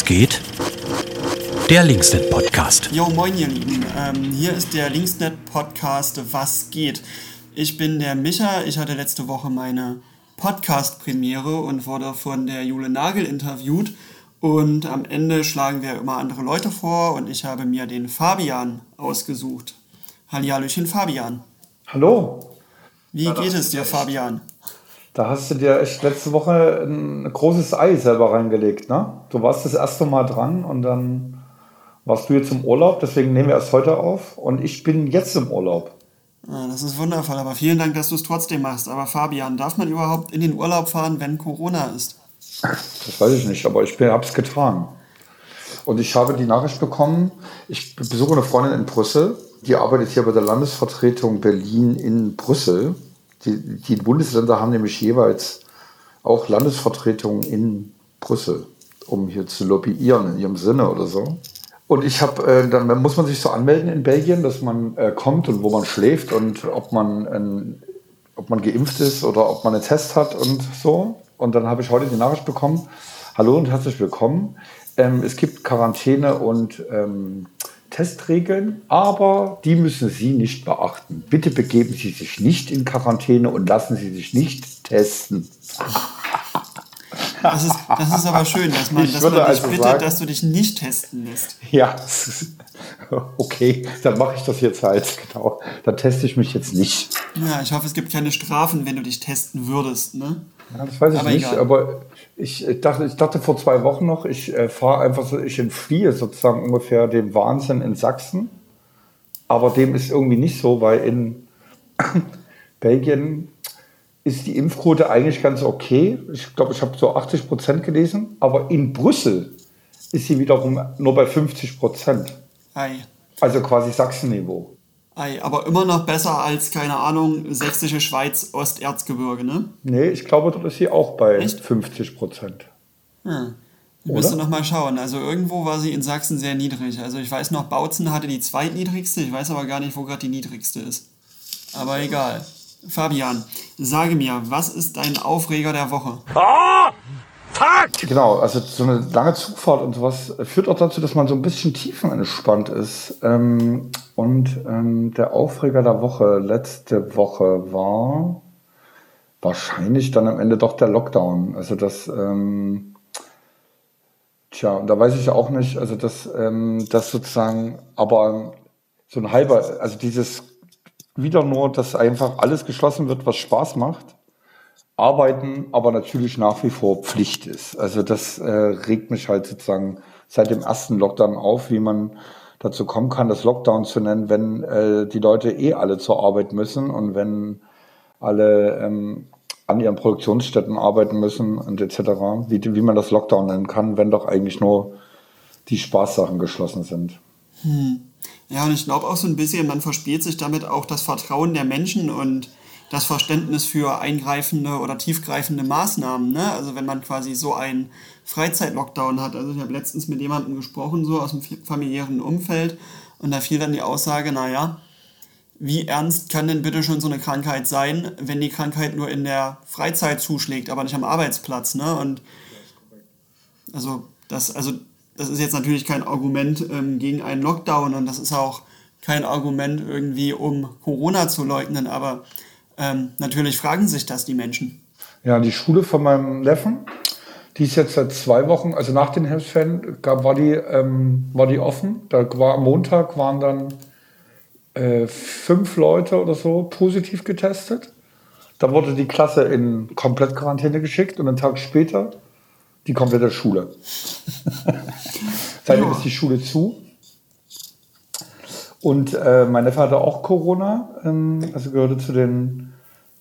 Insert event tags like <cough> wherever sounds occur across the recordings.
Was geht? Der Linksnet Podcast. Jo, moin ihr Lieben. Ähm, hier ist der Linksnet Podcast Was geht? Ich bin der Micha. Ich hatte letzte Woche meine Podcast-Premiere und wurde von der Jule Nagel interviewt. Und am Ende schlagen wir immer andere Leute vor und ich habe mir den Fabian ausgesucht. Hallihallöchen, Fabian. Hallo. Wie geht es dir, Fabian? Da hast du dir echt letzte Woche ein großes Ei selber reingelegt, ne? Du warst das erste Mal dran und dann warst du jetzt im Urlaub, deswegen nehmen wir erst heute auf und ich bin jetzt im Urlaub. Ah, das ist wundervoll, aber vielen Dank, dass du es trotzdem machst. Aber Fabian, darf man überhaupt in den Urlaub fahren, wenn Corona ist? Das weiß ich nicht, aber ich habe es getragen. Und ich habe die Nachricht bekommen, ich besuche eine Freundin in Brüssel, die arbeitet hier bei der Landesvertretung Berlin in Brüssel. Die, die Bundesländer haben nämlich jeweils auch Landesvertretungen in Brüssel, um hier zu lobbyieren in ihrem Sinne oder so. Und ich habe, äh, dann muss man sich so anmelden in Belgien, dass man äh, kommt und wo man schläft und ob man, ein, ob man geimpft ist oder ob man einen Test hat und so. Und dann habe ich heute die Nachricht bekommen, hallo und herzlich willkommen. Ähm, es gibt Quarantäne und ähm, Testregeln, aber die müssen Sie nicht beachten. Bitte begeben Sie sich nicht in Quarantäne und lassen Sie sich nicht testen. Das ist, das ist aber schön, dass man, dass man dich also bittet, sagen, dass du dich nicht testen lässt. Ja, <laughs> okay, dann mache ich das jetzt halt, genau. Dann teste ich mich jetzt nicht. Ja, ich hoffe, es gibt keine Strafen, wenn du dich testen würdest, ne? Ja, das weiß ich aber nicht, egal. aber ich dachte, ich dachte vor zwei Wochen noch, ich äh, fahre einfach so, ich entfliehe sozusagen ungefähr dem Wahnsinn in Sachsen. Aber dem ist irgendwie nicht so, weil in <coughs> Belgien ist die Impfquote eigentlich ganz okay. Ich glaube, ich habe so 80 Prozent gelesen. Aber in Brüssel ist sie wiederum nur bei 50 Prozent. Also quasi Sachsenniveau. Ei, aber immer noch besser als, keine Ahnung, sächsische Schweiz, Osterzgebirge, ne? Nee, ich glaube, dort ist sie auch bei Echt? 50 Prozent. Hm. Ich müsste noch mal schauen. Also irgendwo war sie in Sachsen sehr niedrig. Also ich weiß noch, Bautzen hatte die zweitniedrigste. Ich weiß aber gar nicht, wo gerade die niedrigste ist. Aber egal. Fabian, sage mir, was ist dein Aufreger der Woche? Ah! Fuck! Genau, also so eine lange Zugfahrt und sowas führt auch dazu, dass man so ein bisschen tiefenentspannt ist. Ähm, und ähm, der Aufreger der Woche letzte Woche war wahrscheinlich dann am Ende doch der Lockdown. Also das, ähm, tja, da weiß ich auch nicht, also das, ähm, das sozusagen, aber so ein halber, also dieses wieder nur, dass einfach alles geschlossen wird, was Spaß macht Arbeiten aber natürlich nach wie vor Pflicht ist. Also das äh, regt mich halt sozusagen seit dem ersten Lockdown auf, wie man dazu kommen kann, das Lockdown zu nennen, wenn äh, die Leute eh alle zur Arbeit müssen und wenn alle ähm, an ihren Produktionsstätten arbeiten müssen und etc. Wie, wie man das Lockdown nennen kann, wenn doch eigentlich nur die Spaßsachen geschlossen sind. Hm. Ja, und ich glaube auch so ein bisschen, man verspielt sich damit auch das Vertrauen der Menschen und das Verständnis für eingreifende oder tiefgreifende Maßnahmen. Ne? Also wenn man quasi so einen Freizeitlockdown hat. Also ich habe letztens mit jemandem gesprochen, so aus dem familiären Umfeld, und da fiel dann die Aussage, naja, wie ernst kann denn bitte schon so eine Krankheit sein, wenn die Krankheit nur in der Freizeit zuschlägt, aber nicht am Arbeitsplatz, ne? Und also das, also das ist jetzt natürlich kein Argument ähm, gegen einen Lockdown und das ist auch kein Argument irgendwie, um Corona zu leugnen, aber ähm, natürlich fragen sich das die Menschen. Ja, die Schule von meinem Neffen, die ist jetzt seit zwei Wochen, also nach den Herbstferien, war die, ähm, war die offen. Da war am Montag waren dann äh, fünf Leute oder so positiv getestet. Da wurde die Klasse in Komplettquarantäne geschickt und einen Tag später die komplette Schule. <laughs> Seitdem ja. ist die Schule zu. Und äh, mein Neffe hatte auch Corona, ähm, also gehörte zu den,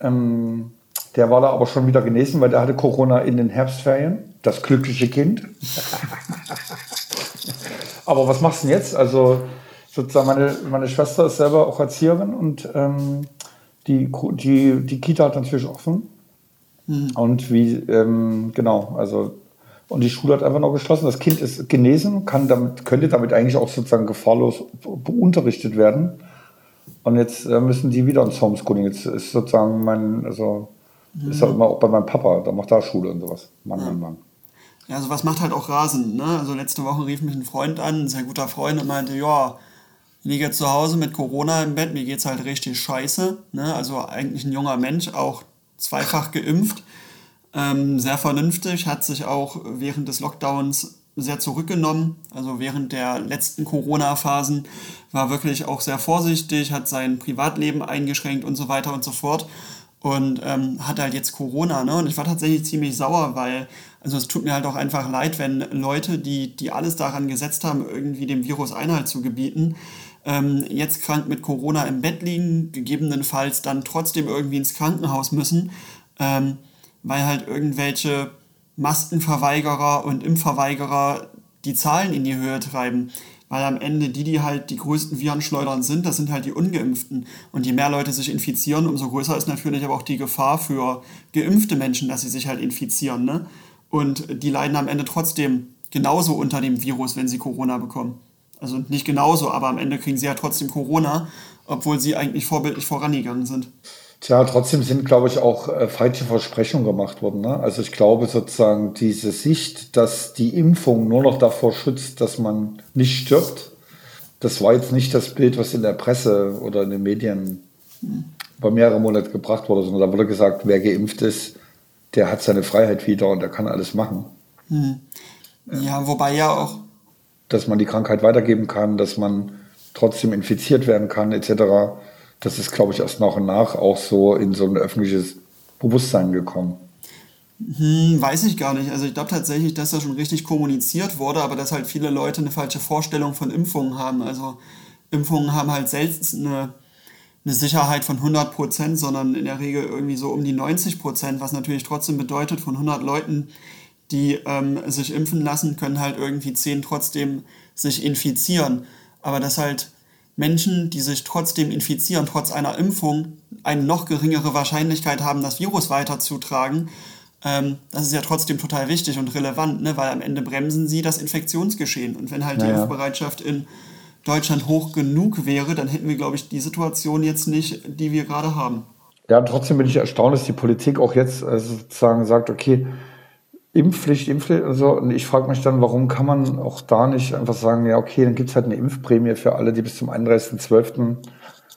ähm, der war da aber schon wieder genesen, weil der hatte Corona in den Herbstferien. Das glückliche Kind. <laughs> aber was machst du denn jetzt? Also sozusagen meine, meine Schwester ist selber auch Erzieherin und ähm, die, die, die Kita hat natürlich offen. Mhm. Und wie, ähm, genau, also und die Schule hat einfach noch geschlossen. Das Kind ist genesen, kann damit, könnte damit eigentlich auch sozusagen gefahrlos beunterrichtet werden. Und jetzt äh, müssen die wieder ins Homeschooling. Jetzt ist sozusagen mein, also mhm. ist ja immer auch bei meinem Papa, da macht da Schule und sowas. Mann, Mann, Mann. Ja, sowas macht halt auch rasend. Ne? Also letzte Woche rief mich ein Freund an, ein sehr guter Freund, und meinte, ja, ich liege jetzt zu Hause mit Corona im Bett, mir geht's halt richtig scheiße. Ne? Also eigentlich ein junger Mensch, auch zweifach geimpft, ähm, sehr vernünftig, hat sich auch während des Lockdowns sehr zurückgenommen. Also während der letzten Corona-Phasen war wirklich auch sehr vorsichtig, hat sein Privatleben eingeschränkt und so weiter und so fort. Und ähm, hat halt jetzt Corona, ne? Und ich war tatsächlich ziemlich sauer, weil, also es tut mir halt auch einfach leid, wenn Leute, die, die alles daran gesetzt haben, irgendwie dem Virus Einhalt zu gebieten, ähm, jetzt krank mit Corona im Bett liegen, gegebenenfalls dann trotzdem irgendwie ins Krankenhaus müssen, ähm, weil halt irgendwelche Maskenverweigerer und Impfverweigerer die Zahlen in die Höhe treiben. Weil am Ende die, die halt die größten Virenschleudern sind, das sind halt die Ungeimpften. Und je mehr Leute sich infizieren, umso größer ist natürlich aber auch die Gefahr für geimpfte Menschen, dass sie sich halt infizieren. Ne? Und die leiden am Ende trotzdem genauso unter dem Virus, wenn sie Corona bekommen. Also nicht genauso, aber am Ende kriegen sie ja trotzdem Corona, obwohl sie eigentlich vorbildlich vorangegangen sind. Tja, trotzdem sind, glaube ich, auch äh, falsche Versprechungen gemacht worden. Ne? Also ich glaube sozusagen diese Sicht, dass die Impfung nur noch davor schützt, dass man nicht stirbt, das war jetzt nicht das Bild, was in der Presse oder in den Medien über mehrere Monate gebracht wurde, sondern da wurde gesagt, wer geimpft ist, der hat seine Freiheit wieder und der kann alles machen. Hm. Ja, wobei ja auch. Dass man die Krankheit weitergeben kann, dass man trotzdem infiziert werden kann, etc das ist, glaube ich, erst nach und nach auch so in so ein öffentliches Bewusstsein gekommen. Hm, weiß ich gar nicht. Also ich glaube tatsächlich, dass das schon richtig kommuniziert wurde, aber dass halt viele Leute eine falsche Vorstellung von Impfungen haben. Also Impfungen haben halt selten eine, eine Sicherheit von 100 Prozent, sondern in der Regel irgendwie so um die 90 Prozent, was natürlich trotzdem bedeutet, von 100 Leuten, die ähm, sich impfen lassen, können halt irgendwie 10 trotzdem sich infizieren. Aber das halt Menschen, die sich trotzdem infizieren, trotz einer Impfung, eine noch geringere Wahrscheinlichkeit haben, das Virus weiterzutragen. Ähm, das ist ja trotzdem total wichtig und relevant, ne? weil am Ende bremsen sie das Infektionsgeschehen. Und wenn halt naja. die Impfbereitschaft in Deutschland hoch genug wäre, dann hätten wir, glaube ich, die Situation jetzt nicht, die wir gerade haben. Ja, trotzdem bin ich erstaunt, dass die Politik auch jetzt äh, sozusagen sagt, okay, Impfpflicht, Impfpflicht und so. Und ich frage mich dann, warum kann man auch da nicht einfach sagen, ja, okay, dann gibt es halt eine Impfprämie für alle, die bis zum 31.12.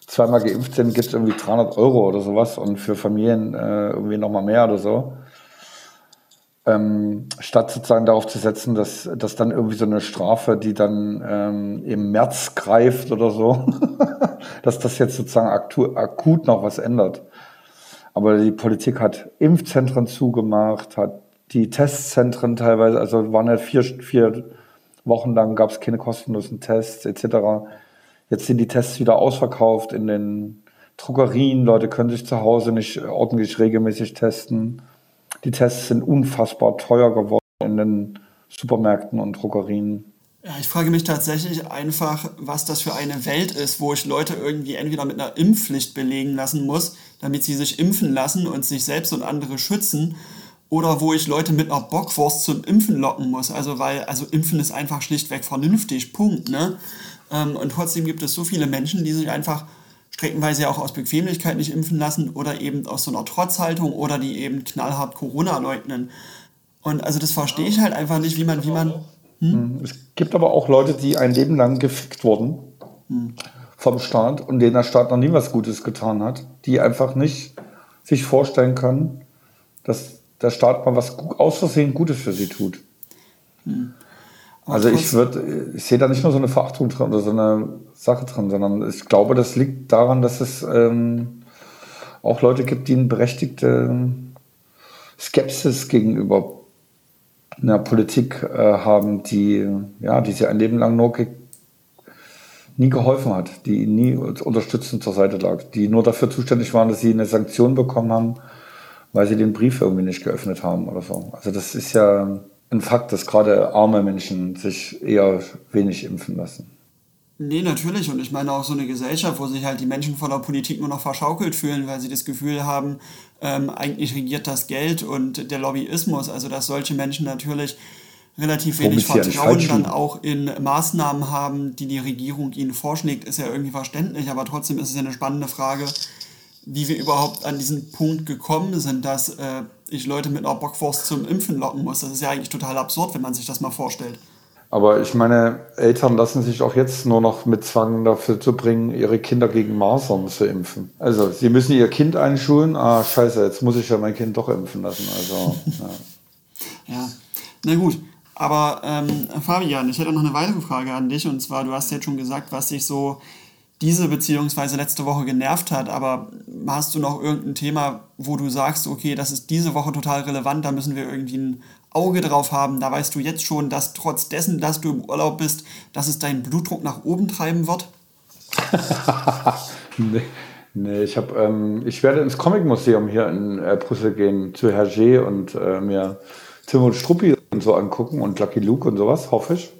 zweimal geimpft sind, gibt es irgendwie 300 Euro oder sowas und für Familien äh, irgendwie nochmal mehr oder so. Ähm, statt sozusagen darauf zu setzen, dass, dass dann irgendwie so eine Strafe, die dann ähm, im März greift oder so, <laughs> dass das jetzt sozusagen akut noch was ändert. Aber die Politik hat Impfzentren zugemacht, hat die Testzentren teilweise, also waren ja vier, vier Wochen lang gab es keine kostenlosen Tests etc. Jetzt sind die Tests wieder ausverkauft in den Druckerien. Leute können sich zu Hause nicht ordentlich regelmäßig testen. Die Tests sind unfassbar teuer geworden in den Supermärkten und Druckerien. Ja, ich frage mich tatsächlich einfach, was das für eine Welt ist, wo ich Leute irgendwie entweder mit einer Impfpflicht belegen lassen muss, damit sie sich impfen lassen und sich selbst und andere schützen oder wo ich Leute mit einer Bockwurst zum Impfen locken muss. Also weil, also Impfen ist einfach schlichtweg vernünftig, Punkt. Ne? Ähm, und trotzdem gibt es so viele Menschen, die sich einfach streckenweise auch aus Bequemlichkeit nicht impfen lassen oder eben aus so einer Trotzhaltung oder die eben knallhart Corona leugnen. Und also das verstehe ich halt einfach nicht, wie man, wie man. Hm? hm? Es gibt aber auch Leute, die ein Leben lang gefickt wurden hm. vom Staat und denen der Staat noch nie was Gutes getan hat, die einfach nicht sich vorstellen können, dass der Staat mal was aus Versehen Gutes für sie tut. Hm. Also ich würde, ich sehe da nicht nur so eine Verachtung drin oder so eine Sache drin, sondern ich glaube, das liegt daran, dass es ähm, auch Leute gibt, die eine berechtigte Skepsis gegenüber einer Politik äh, haben, die, ja, die sie ein Leben lang nur ge nie geholfen hat, die nie unterstützend zur Seite lag, die nur dafür zuständig waren, dass sie eine Sanktion bekommen haben, weil sie den Brief irgendwie nicht geöffnet haben oder so. Also das ist ja ein Fakt, dass gerade arme Menschen sich eher wenig impfen lassen. Nee, natürlich. Und ich meine auch so eine Gesellschaft, wo sich halt die Menschen von der Politik nur noch verschaukelt fühlen, weil sie das Gefühl haben, ähm, eigentlich regiert das Geld und der Lobbyismus. Also dass solche Menschen natürlich relativ wenig Vertrauen dann auch in Maßnahmen haben, die die Regierung ihnen vorschlägt, ist ja irgendwie verständlich. Aber trotzdem ist es ja eine spannende Frage, wie wir überhaupt an diesen Punkt gekommen sind, dass äh, ich Leute mit einer Bockwurst zum Impfen locken muss. Das ist ja eigentlich total absurd, wenn man sich das mal vorstellt. Aber ich meine, Eltern lassen sich auch jetzt nur noch mit Zwang dafür zu bringen, ihre Kinder gegen Masern zu impfen. Also sie müssen ihr Kind einschulen. Ah, scheiße, jetzt muss ich ja mein Kind doch impfen lassen. Also, ja. <laughs> ja, na gut. Aber ähm, Fabian, ich hätte noch eine weitere Frage an dich. Und zwar, du hast jetzt schon gesagt, was dich so diese beziehungsweise letzte Woche genervt hat. Aber hast du noch irgendein Thema, wo du sagst, okay, das ist diese Woche total relevant, da müssen wir irgendwie ein Auge drauf haben. Da weißt du jetzt schon, dass trotz dessen, dass du im Urlaub bist, dass es deinen Blutdruck nach oben treiben wird? <laughs> nee, nee, ich, hab, ähm, ich werde ins Comic-Museum hier in äh, Brüssel gehen, zu Hergé und äh, mir Tim und Struppi und so angucken und Lucky Luke und sowas, hoffe ich.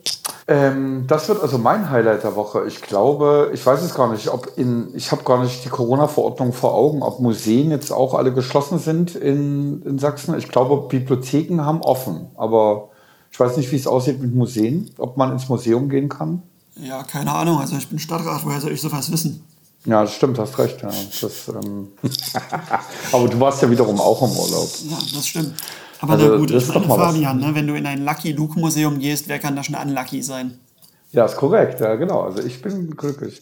Ähm, das wird also mein Highlight der Woche. Ich glaube, ich weiß es gar nicht, ob in, ich habe gar nicht die Corona-Verordnung vor Augen, ob Museen jetzt auch alle geschlossen sind in, in Sachsen. Ich glaube, Bibliotheken haben offen, aber ich weiß nicht, wie es aussieht mit Museen, ob man ins Museum gehen kann. Ja, keine Ahnung. Also ich bin Stadtrat, woher soll ich sowas wissen? Ja, das stimmt, hast recht. Ja. Das, ähm <laughs> aber du warst ja wiederum auch im Urlaub. Ja, das stimmt. Aber also, na gut, ich meine, Fabian, ne, wenn du in ein Lucky Luke Museum gehst, wer kann da schon unlucky sein? Ja, ist korrekt, ja, genau. Also ich bin glücklich.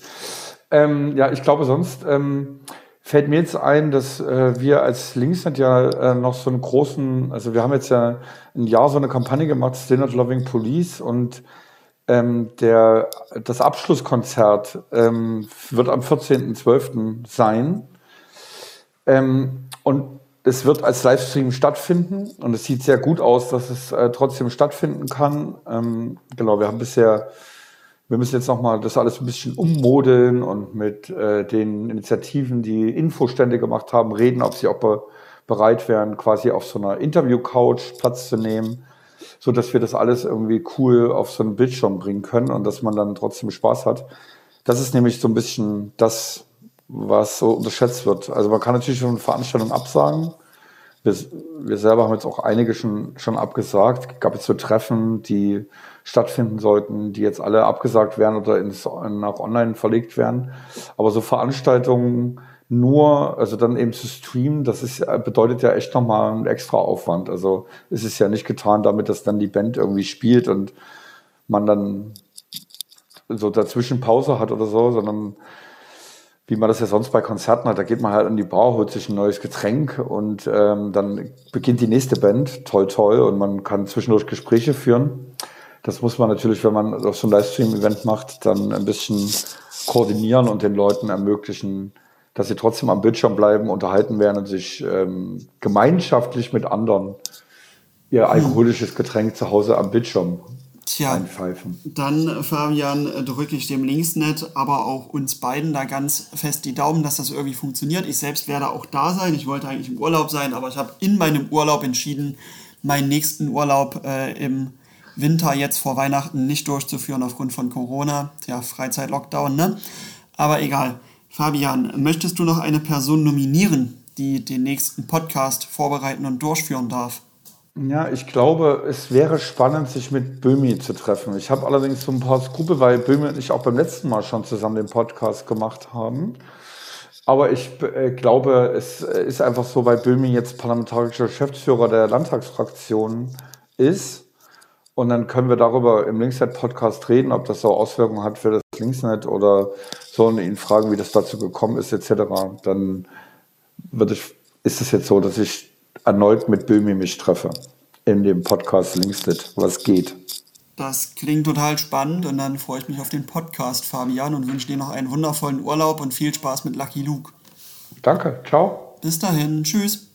Ähm, ja, ich glaube, sonst ähm, fällt mir jetzt ein, dass äh, wir als Linksnet ja äh, noch so einen großen, also wir haben jetzt ja ein Jahr so eine Kampagne gemacht, Still Not Loving Police und ähm, der, das Abschlusskonzert ähm, wird am 14.12. sein. Ähm, und es wird als Livestream stattfinden und es sieht sehr gut aus, dass es äh, trotzdem stattfinden kann. Ähm, genau, wir haben bisher, wir müssen jetzt nochmal das alles ein bisschen ummodeln und mit äh, den Initiativen, die Infostände gemacht haben, reden, ob sie auch be bereit wären, quasi auf so einer Interview-Couch Platz zu nehmen, so dass wir das alles irgendwie cool auf so einen Bildschirm bringen können und dass man dann trotzdem Spaß hat. Das ist nämlich so ein bisschen das, was so unterschätzt wird. Also man kann natürlich schon Veranstaltungen absagen. Wir, wir selber haben jetzt auch einige schon, schon abgesagt. Es gab jetzt so Treffen, die stattfinden sollten, die jetzt alle abgesagt werden oder ins, nach online verlegt werden. Aber so Veranstaltungen nur, also dann eben zu streamen, das ist, bedeutet ja echt nochmal einen extra Aufwand. Also es ist ja nicht getan damit, dass dann die Band irgendwie spielt und man dann so dazwischen Pause hat oder so, sondern wie man das ja sonst bei Konzerten hat. Da geht man halt an die Bar, holt sich ein neues Getränk und ähm, dann beginnt die nächste Band. Toll, toll. Und man kann zwischendurch Gespräche führen. Das muss man natürlich, wenn man auf so ein Livestream-Event macht, dann ein bisschen koordinieren und den Leuten ermöglichen, dass sie trotzdem am Bildschirm bleiben, unterhalten werden und sich ähm, gemeinschaftlich mit anderen ihr alkoholisches Getränk zu Hause am Bildschirm Tja, einpfeifen. Dann, Fabian, drücke ich dem Linksnet, aber auch uns beiden da ganz fest die Daumen, dass das irgendwie funktioniert. Ich selbst werde auch da sein. Ich wollte eigentlich im Urlaub sein, aber ich habe in meinem Urlaub entschieden, meinen nächsten Urlaub äh, im Winter jetzt vor Weihnachten nicht durchzuführen aufgrund von Corona. Ja, Freizeit-Lockdown, ne? Aber egal. Fabian, möchtest du noch eine Person nominieren, die den nächsten Podcast vorbereiten und durchführen darf? Ja, ich glaube, es wäre spannend, sich mit Böhmi zu treffen. Ich habe allerdings so ein paar Skrupel, weil Böhmi und ich auch beim letzten Mal schon zusammen den Podcast gemacht haben. Aber ich äh, glaube, es ist einfach so, weil Böhmi jetzt parlamentarischer Geschäftsführer der Landtagsfraktion ist. Und dann können wir darüber im Linksnet-Podcast reden, ob das so Auswirkungen hat für das Linksnet oder sollen ihn fragen, wie das dazu gekommen ist, etc. Dann würde ich, ist es jetzt so, dass ich erneut mit Böhmi mich treffe in dem Podcast Linkslit. Was geht? Das klingt total spannend und dann freue ich mich auf den Podcast, Fabian, und wünsche dir noch einen wundervollen Urlaub und viel Spaß mit Lucky Luke. Danke, ciao. Bis dahin, tschüss.